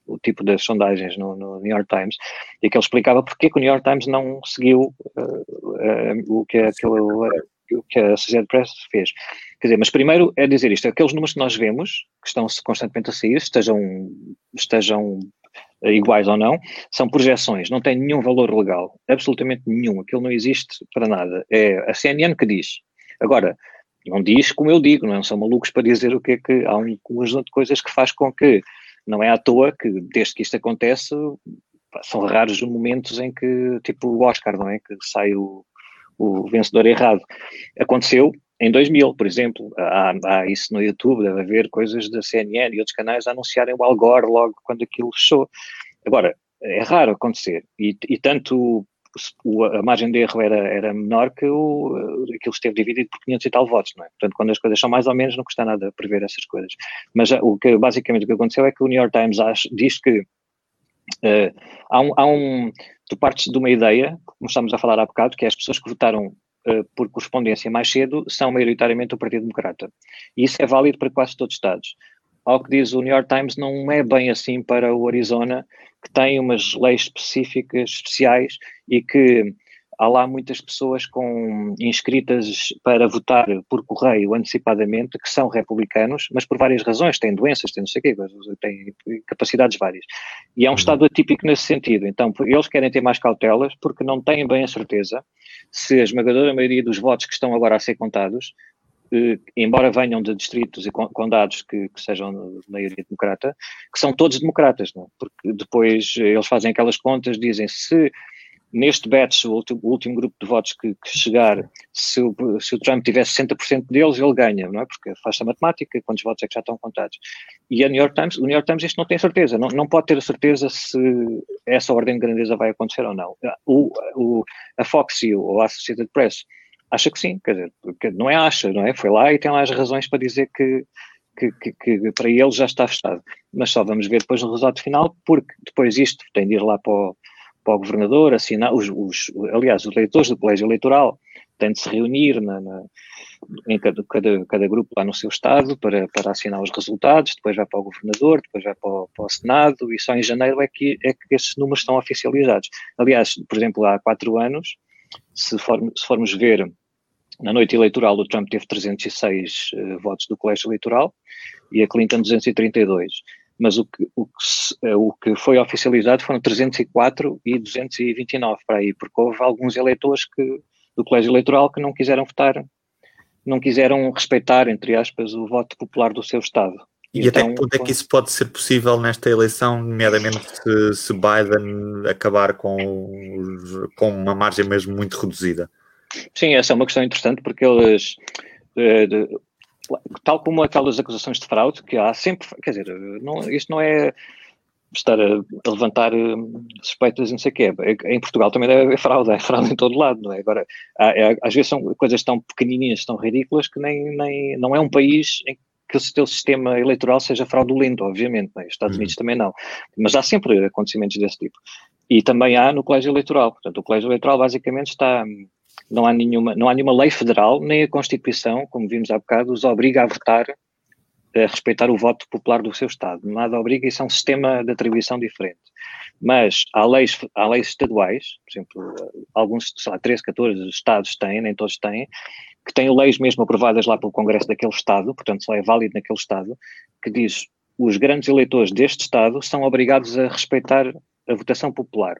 S2: o, tipo das sondagens no, no, New York Times e que ele explicava porque que o New York Times não seguiu uh, uh, o, que aquele, o que a Associated Press fez. Quer dizer, mas primeiro é dizer isto, aqueles números que nós vemos, que estão constantemente a sair, estejam, estejam iguais ou não, são projeções, não têm nenhum valor legal, absolutamente nenhum, aquilo não existe para nada. É a CNN que diz. Agora, não diz como eu digo, não são malucos para dizer o que é que há um conjunto de coisas que faz com que não é à toa que desde que isto acontece são raros os momentos em que, tipo o Oscar, não é? Que sai o, o vencedor errado. Aconteceu em 2000, por exemplo, há, há, isso no YouTube, deve haver coisas da CNN e outros canais a anunciarem o Al Gore logo quando aquilo fechou. Agora, é raro acontecer, e, e tanto o, a margem de erro era, era menor que o, aquilo esteve dividido por 500 e tal votos, não é? Portanto, quando as coisas são mais ou menos, não custa nada prever essas coisas. Mas o que, basicamente o que aconteceu é que o New York Times acha, diz que uh, há, um, há um, tu partes de uma ideia, como estamos a falar há bocado, que é as pessoas que votaram Uh, por correspondência mais cedo são maioritariamente o Partido Democrata. E isso é válido para quase todos os Estados. Ao que diz o New York Times, não é bem assim para o Arizona, que tem umas leis específicas, especiais, e que há lá muitas pessoas com inscritas para votar por correio antecipadamente que são republicanos, mas por várias razões, têm doenças, têm não sei o quê, têm capacidades várias. E é um uhum. Estado atípico nesse sentido. Então, eles querem ter mais cautelas porque não têm bem a certeza se a esmagadora maioria dos votos que estão agora a ser contados embora venham de distritos e condados que, que, sejam de maioria democrata, que são todos democratas, não? É? porque depois eles fazem aquelas contas, dizem se neste batch, o último, o último grupo de votos que, que chegar, se o, se o, Trump tivesse 60% deles, ele ganha, não é? Porque faz a matemática, quantos votos é que já estão contados. E a New York Times, o New York Times isto não tem certeza, não, não pode ter a certeza se essa ordem de grandeza vai acontecer ou não. O, o, a Fox e o, a Associated Press acha que sim, quer dizer, não é acha, não é? Foi lá e tem lá as razões para dizer que, que, que, que para ele já está fechado. Mas só vamos ver depois no resultado final, porque depois isto tem de ir lá para o, para o governador, assinar, os, os, aliás, os leitores do colégio eleitoral têm de se reunir na, na, em cada, cada, cada, grupo lá no seu estado para, para assinar os resultados, depois vai para o governador, depois vai para o, para o Senado e só em janeiro é que, é que esses números estão oficializados. Aliás, por exemplo, há quatro anos, se, for, se formos ver na noite eleitoral, o Trump teve 306 uh, eh, votos do colégio eleitoral e a Clinton 232. Mas o que, o, que, uh, o que foi oficializado foram 304 e 229 para aí, porque houve alguns eleitores que, do colégio eleitoral que não quiseram votar, não quiseram respeitar, entre aspas, o voto popular do seu Estado.
S1: E então, até que ponto é que isso pode ser possível nesta eleição, nomeadamente se, se Biden acabar com, com uma margem mesmo muito reduzida?
S2: Sim, essa é uma questão interessante porque eles, eh, tal como aquelas acusações de fraude que há sempre, quer dizer, não, isto não é estar a, a levantar eh, suspeitas, não sei o quê. Em Portugal também é, fraude, é fraude em todo lado, não é? Agora, há, é, às vezes são coisas tão pequenininhas, tão ridículas que nem, nem não é um país em que o seu sistema eleitoral seja fraudulento, obviamente, é? Estados uhum. Unidos também não. Mas há sempre acontecimentos desse tipo. E também há no colégio eleitoral. Portanto, o colégio eleitoral basicamente está não há nenhuma, não há nenhuma lei federal, nem a Constituição, como vimos há bocado, os obriga a votar, a respeitar o voto popular do seu Estado. Nada obriga, isso é um sistema de atribuição diferente. Mas há leis, há leis estaduais, por exemplo, alguns, sei lá, 13, 14 estados têm, nem todos têm, que têm leis mesmo aprovadas lá pelo Congresso daquele Estado, portanto só é válido naquele Estado, que diz os grandes eleitores deste Estado são obrigados a respeitar a votação popular.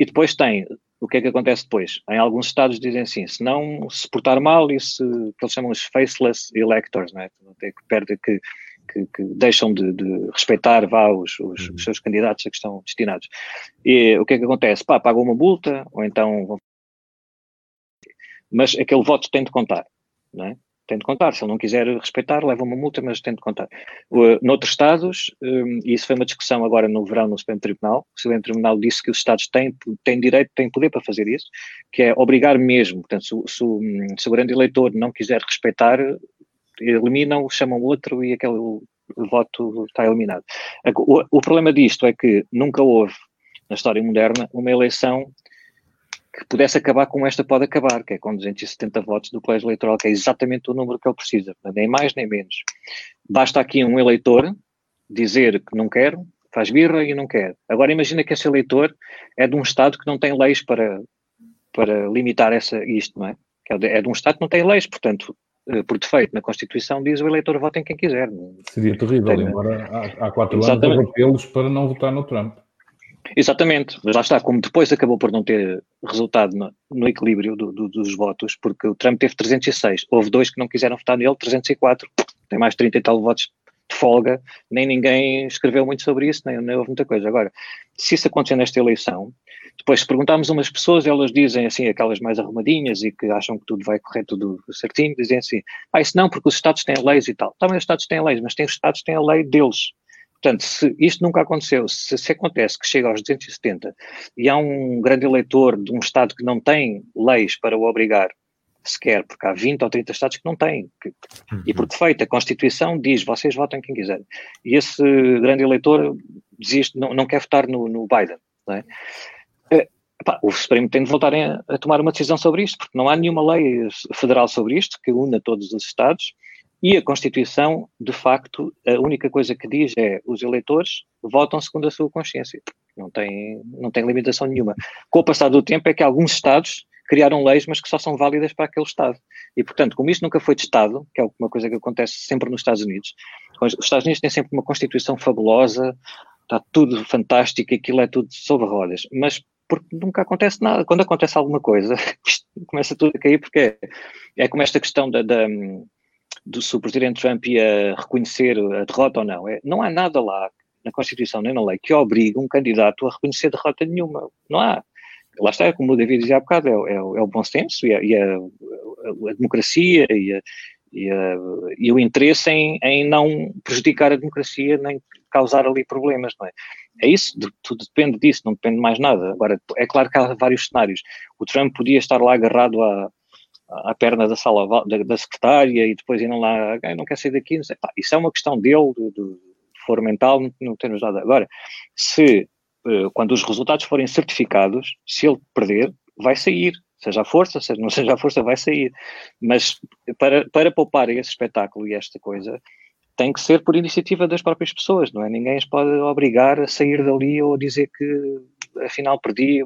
S2: E depois tem o que é que acontece depois? Em alguns estados dizem assim, se não se portar mal, isso que eles chamam os faceless electors, não é? que, perde, que, que, que deixam de, de, respeitar vá, os, os, uhum. os, seus candidatos a que estão destinados. E o que é que acontece? Pá, pagam uma multa, ou então... Mas aquele voto tem de contar, não é? Tem de contar. Se ele não quiser respeitar, leva uma multa, mas tem de contar. Uh, noutros Estados, um, e isso foi uma discussão agora no verão no Supremo Tribunal, o Supremo Tribunal disse que os Estados têm, têm direito, têm poder para fazer isso, que é obrigar mesmo. Portanto, se, se, se o grande eleitor não quiser respeitar, eliminam, chamam outro e aquele voto está eliminado. O, o problema disto é que nunca houve, na história moderna, uma eleição que pudesse acabar como esta pode acabar, que é com 270 votos do colégio eleitoral, que é exatamente o número que ele precisa, nem mais nem menos. Basta aqui um eleitor dizer que não quer, faz birra e não quer. Agora imagina que esse eleitor é de um Estado que não tem leis para, para limitar essa, isto, não é? É de, é de um Estado que não tem leis, portanto, eh, por defeito, na Constituição diz o eleitor vota em quem quiser.
S3: Seria terrível, tem, embora há, há quatro Exatamente. anos apelos para não votar no Trump.
S2: Exatamente, mas lá está, como depois acabou por não ter resultado no, no equilíbrio do, do, dos votos, porque o Trump teve 306, houve dois que não quiseram votar nele, 304, tem mais 30 e tal votos de folga, nem ninguém escreveu muito sobre isso, nem, nem houve muita coisa. Agora, se isso acontecer nesta eleição, depois se perguntarmos umas pessoas, elas dizem assim, aquelas mais arrumadinhas e que acham que tudo vai correr tudo certinho, dizem assim, ah, isso não, porque os Estados têm leis e tal. Também os Estados têm leis, mas tem os Estados têm a lei deles. Portanto, se isto nunca aconteceu, se, se, acontece que chega aos 270 e há um grande eleitor de um Estado que não tem leis para o obrigar sequer, porque há 20 ou 30 Estados que não têm, que, uhum. e por defeito a Constituição diz, vocês votem quem quiser. E esse grande eleitor desiste, não, não quer votar no, no Biden. É? É, o Supremo tem de voltar a, a tomar uma decisão sobre isto, porque não há nenhuma lei federal sobre isto que una todos os Estados, E a Constituição, de facto, a única coisa que diz é os eleitores votam segundo a sua consciência. Não tem, não tem limitação nenhuma. Com o passar do tempo é que alguns Estados criaram leis, mas que só são válidas para aquele Estado. E, portanto, como isto nunca foi testado, que é uma coisa que acontece sempre nos Estados Unidos, os Estados Unidos têm sempre uma Constituição fabulosa, está tudo fantástico, aquilo é tudo sobre rodas, mas porque nunca acontece nada. Quando acontece alguma coisa, começa tudo a cair, porque é, é como esta questão da, da, do se o Presidente Trump ia reconhecer a derrota ou não. É, não há nada lá na Constituição nem na lei que obrigue um candidato a reconhecer derrota nenhuma. Não há lá está, como o David dizia há bocado, é, é, é o bom senso e, a, e a, a, democracia e, a, e, o interesse em, em, não prejudicar a democracia nem causar ali problemas, não é? É isso, de, tudo depende disso, não depende de mais nada. Agora, é claro que há vários cenários. O Trump podia estar lá agarrado à, à perna da sala da, da secretária e depois indo lá, ah, não quer sair daqui, não sei. Pá, isso é uma questão dele, do, do foro mental, não, temos nada. Agora, se eh, quando os resultados forem certificados, se ele perder, vai sair. Seja a força, seja não seja a força, vai sair. Mas para, para poupar esse espetáculo e esta coisa, tem que ser por iniciativa das próprias pessoas, não é? Ninguém as pode obrigar a sair dali ou dizer que afinal perdi,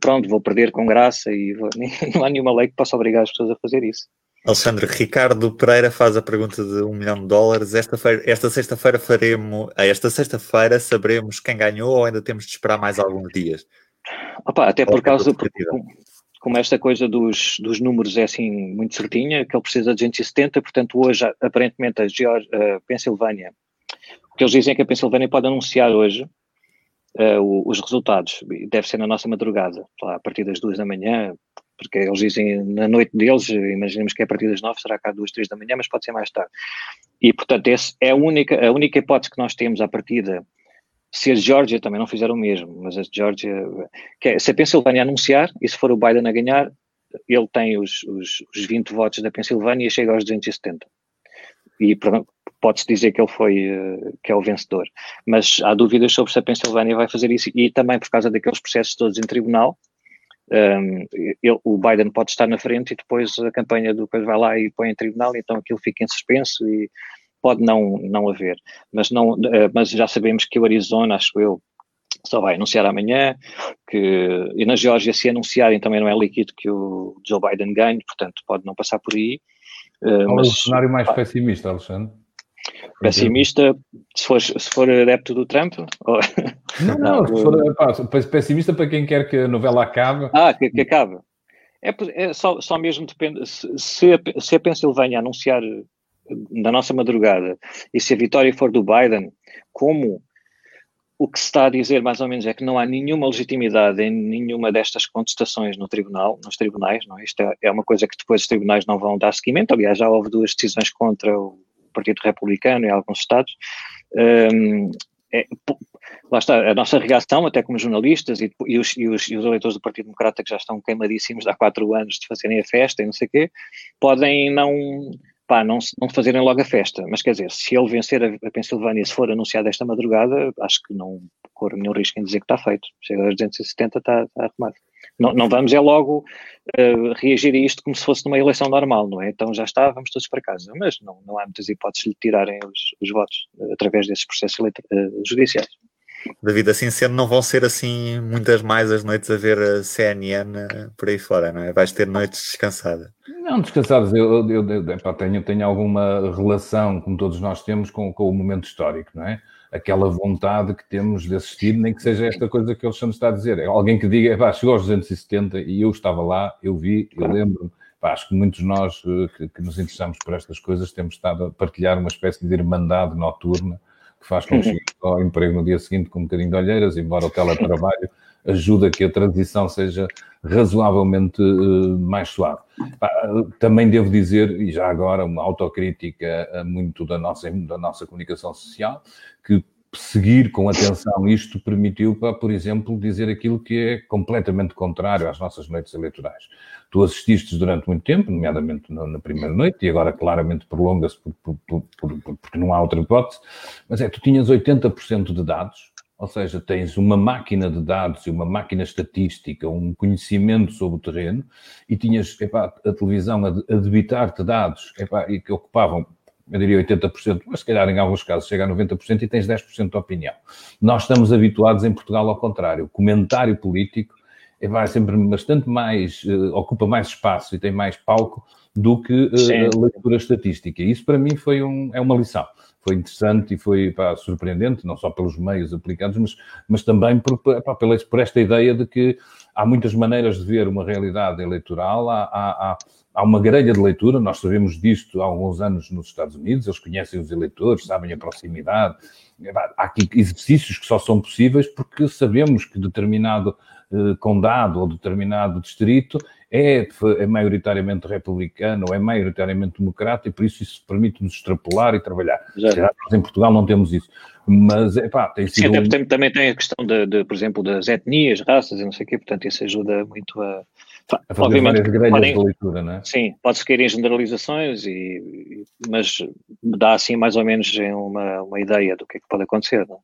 S2: pronto, vou perder com graça e vou... não há nenhuma lei que possa obrigar as pessoas a fazer isso.
S1: Alexandre, Ricardo Pereira faz a pergunta de um milhão de dólares. Esta, esta sexta-feira faremos, esta sexta-feira saberemos quem ganhou ou ainda temos de esperar mais alguns dias?
S2: Opa, até por causa, como esta coisa dos, dos números é assim muito certinha, que ele precisa de 270, portanto hoje aparentemente a, Georgia, a Pensilvânia, o que eles dizem é que a Pensilvânia pode anunciar hoje uh, os resultados, deve ser na nossa madrugada, lá, a partir das duas da manhã, porque eles dizem na noite deles, imaginemos que é a partir das nove, será cá duas, três da manhã, mas pode ser mais tarde. E, portanto, essa é a única, a única hipótese que nós temos à partida. Se a Geórgia também não fizer o mesmo, mas a Geórgia, é, se a Pensilvânia anunciar, e se for o Biden a ganhar, ele tem os, os, os 20 votos da Pensilvânia e chega aos 270. E pode-se dizer que ele foi, eh, que é o vencedor. Mas há dúvidas sobre se a Pensilvânia vai fazer isso, e também por causa daqueles processos todos em tribunal, um, ele, o Biden pode estar na frente e depois a campanha do coisa vai lá e põe em tribunal, então aquilo fica em suspenso e pode não, não haver. Mas, não, uh, mas já sabemos que o Arizona, acho eu, só vai anunciar amanhã, que, e na Geórgia se anunciarem também não é líquido que o Joe Biden ganhe, portanto pode não passar por aí.
S3: Uh, mas, o cenário mais pessimista, Alexandre?
S2: Pessimista, se for, se for adepto do Trump? Ou...
S3: Não, não, for pá, pessimista para quem quer que a novela acabe.
S2: Ah, que, que acabe. É, é, só, só mesmo depende. Se, se, a, se a Pensilvânia anunciar na nossa madrugada e se a vitória for do Biden, como o que se está a dizer mais ou menos é que não há nenhuma legitimidade em nenhuma destas contestações no tribunal, nos tribunais, não é? Isto é, é uma coisa que depois os tribunais não vão dar seguimento. Aliás, já houve duas decisões contra o Partido Republicano em alguns estados. Um, é, lá está, a nossa reação, até como jornalistas e, e, os, e, os, e, os, eleitores do Partido Democrata que já estão queimadíssimos há quatro anos de fazerem a festa e não sei o quê, podem não, pá, não, não fazerem logo a festa. Mas quer dizer, se ele vencer a, a Pensilvânia se for anunciado esta madrugada, acho que não corre nenhum risco em dizer que está feito. Chega aos 270, está, está arrumado. Não, não vamos é logo uh, reagir a isto como se fosse numa eleição normal, não é? Então já está, vamos todos para casa. Mas não, não há muitas hipóteses de lhe tirarem os, os votos uh, através desses processos uh, judiciais.
S1: David, assim sendo, não vão ser assim muitas mais as noites a ver a CNN por aí fora, não é? Vais ter noites descansadas.
S3: Não, descansadas. Eu, eu, eu tenho, tenho alguma relação, como todos nós temos, com, com o momento histórico, não é? Aquela vontade que temos de assistir, nem que seja esta coisa que o Alexandre está a dizer. É alguém que diga, pá, chegou aos 270 e eu estava lá, eu vi, eu lembro acho que muitos de nós eh, que, que, nos interessamos por estas coisas temos estado a partilhar uma espécie de irmandade noturna que faz com que chegue ao emprego no dia seguinte com um bocadinho de olheiras, embora o teletrabalho ajuda que a transição seja razoavelmente uh, mais suave. Também devo dizer, e já agora uma autocrítica muito da nossa, da nossa comunicação social, que seguir com atenção isto permitiu, para, por exemplo, dizer aquilo que é completamente contrário às nossas noites eleitorais. Tu assististe durante muito tempo, nomeadamente na primeira noite, e agora claramente prolonga-se por, por, por, porque não há outra hipótese, mas é, tu tinhas 80% de dados ou seja, tens uma máquina de dados e uma máquina estatística, um conhecimento sobre o terreno, e tinhas epá, a televisão a, debitar-te dados epá, e que ocupavam, eu diria 80%, mas se calhar em alguns casos chega a 90% e tens 10% de opinião. Nós estamos habituados em Portugal ao contrário. O comentário político é sempre bastante mais, uh, ocupa mais espaço e tem mais palco do que uh, a leitura estatística. Isso para mim foi um, é uma lição. Foi interessante e foi pá, surpreendente, não só pelos meios aplicados, mas, mas também por, pá, pela, por esta ideia de que há muitas maneiras de ver uma realidade eleitoral, há, há, há uma grelha de leitura, nós sabemos disto há alguns anos nos Estados Unidos, eles conhecem os eleitores, sabem a proximidade, há aqui exercícios que só são possíveis porque sabemos que determinado eh, condado ou determinado distrito é, é maioritariamente republicano é maioritariamente democrata e por isso isso permite-nos extrapolar e trabalhar. Já. Nós em Portugal não temos isso. Mas, é pá, tem sido...
S2: Sim, um... também tem a questão, de, de, por exemplo, das etnias, raças e não sei o quê, portanto isso ajuda muito a...
S3: A fazer Obviamente, várias grelhas podem, de leitura, não é?
S2: Sim, pode-se cair em generalizações, e, mas dá assim mais ou menos uma, uma ideia do que é que pode acontecer, não é?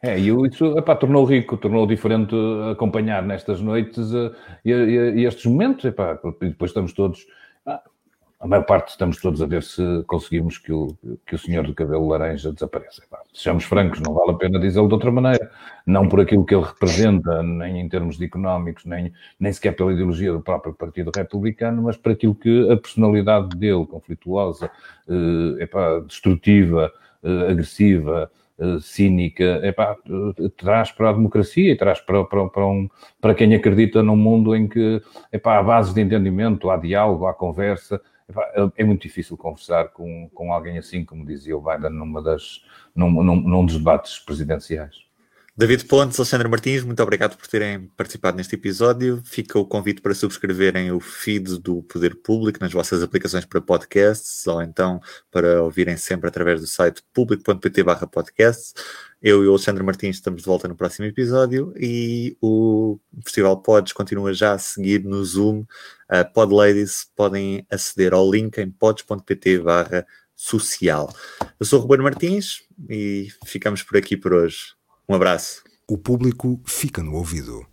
S3: É, e isso epá, tornou rico, tornou diferente acompanhar nestas noites uh, e, e, e, estes momentos. Epá, e depois estamos todos, ah, a maior parte estamos todos a ver se conseguimos que o, que o senhor de cabelo laranja desapareça. Epá, sejamos francos, não vale a pena dizê-lo de outra maneira. Não por aquilo que ele representa, nem em termos de económicos, nem, nem sequer pela ideologia do próprio Partido Republicano, mas por aquilo que a personalidade dele, conflituosa, uh, epá, destrutiva, uh, agressiva, eh, cínica, epá, eh, traz para a democracia e traz para, para, para, um, para quem acredita num mundo em que epá, há bases de entendimento, há diálogo, há conversa. Epá, é, é muito difícil conversar com, com alguém assim, como dizia o Biden numa das, num, num, num dos debates presidenciais.
S1: David Pontes, Alexandre Martins, muito obrigado por terem participado neste episódio. Fica o convite para subscreverem o feed do Poder Público nas vossas aplicações para podcasts ou então para ouvirem sempre através do site público.pt/podcasts. Eu e o Alexandre Martins estamos de volta no próximo episódio e o Festival Pods continua já a seguir no Zoom. Uh, Pod Ladies podem aceder ao link em pods.pt/social. Eu sou o Ruben Martins e ficamos por aqui por hoje. Um abraço.
S4: O público fica no ouvido.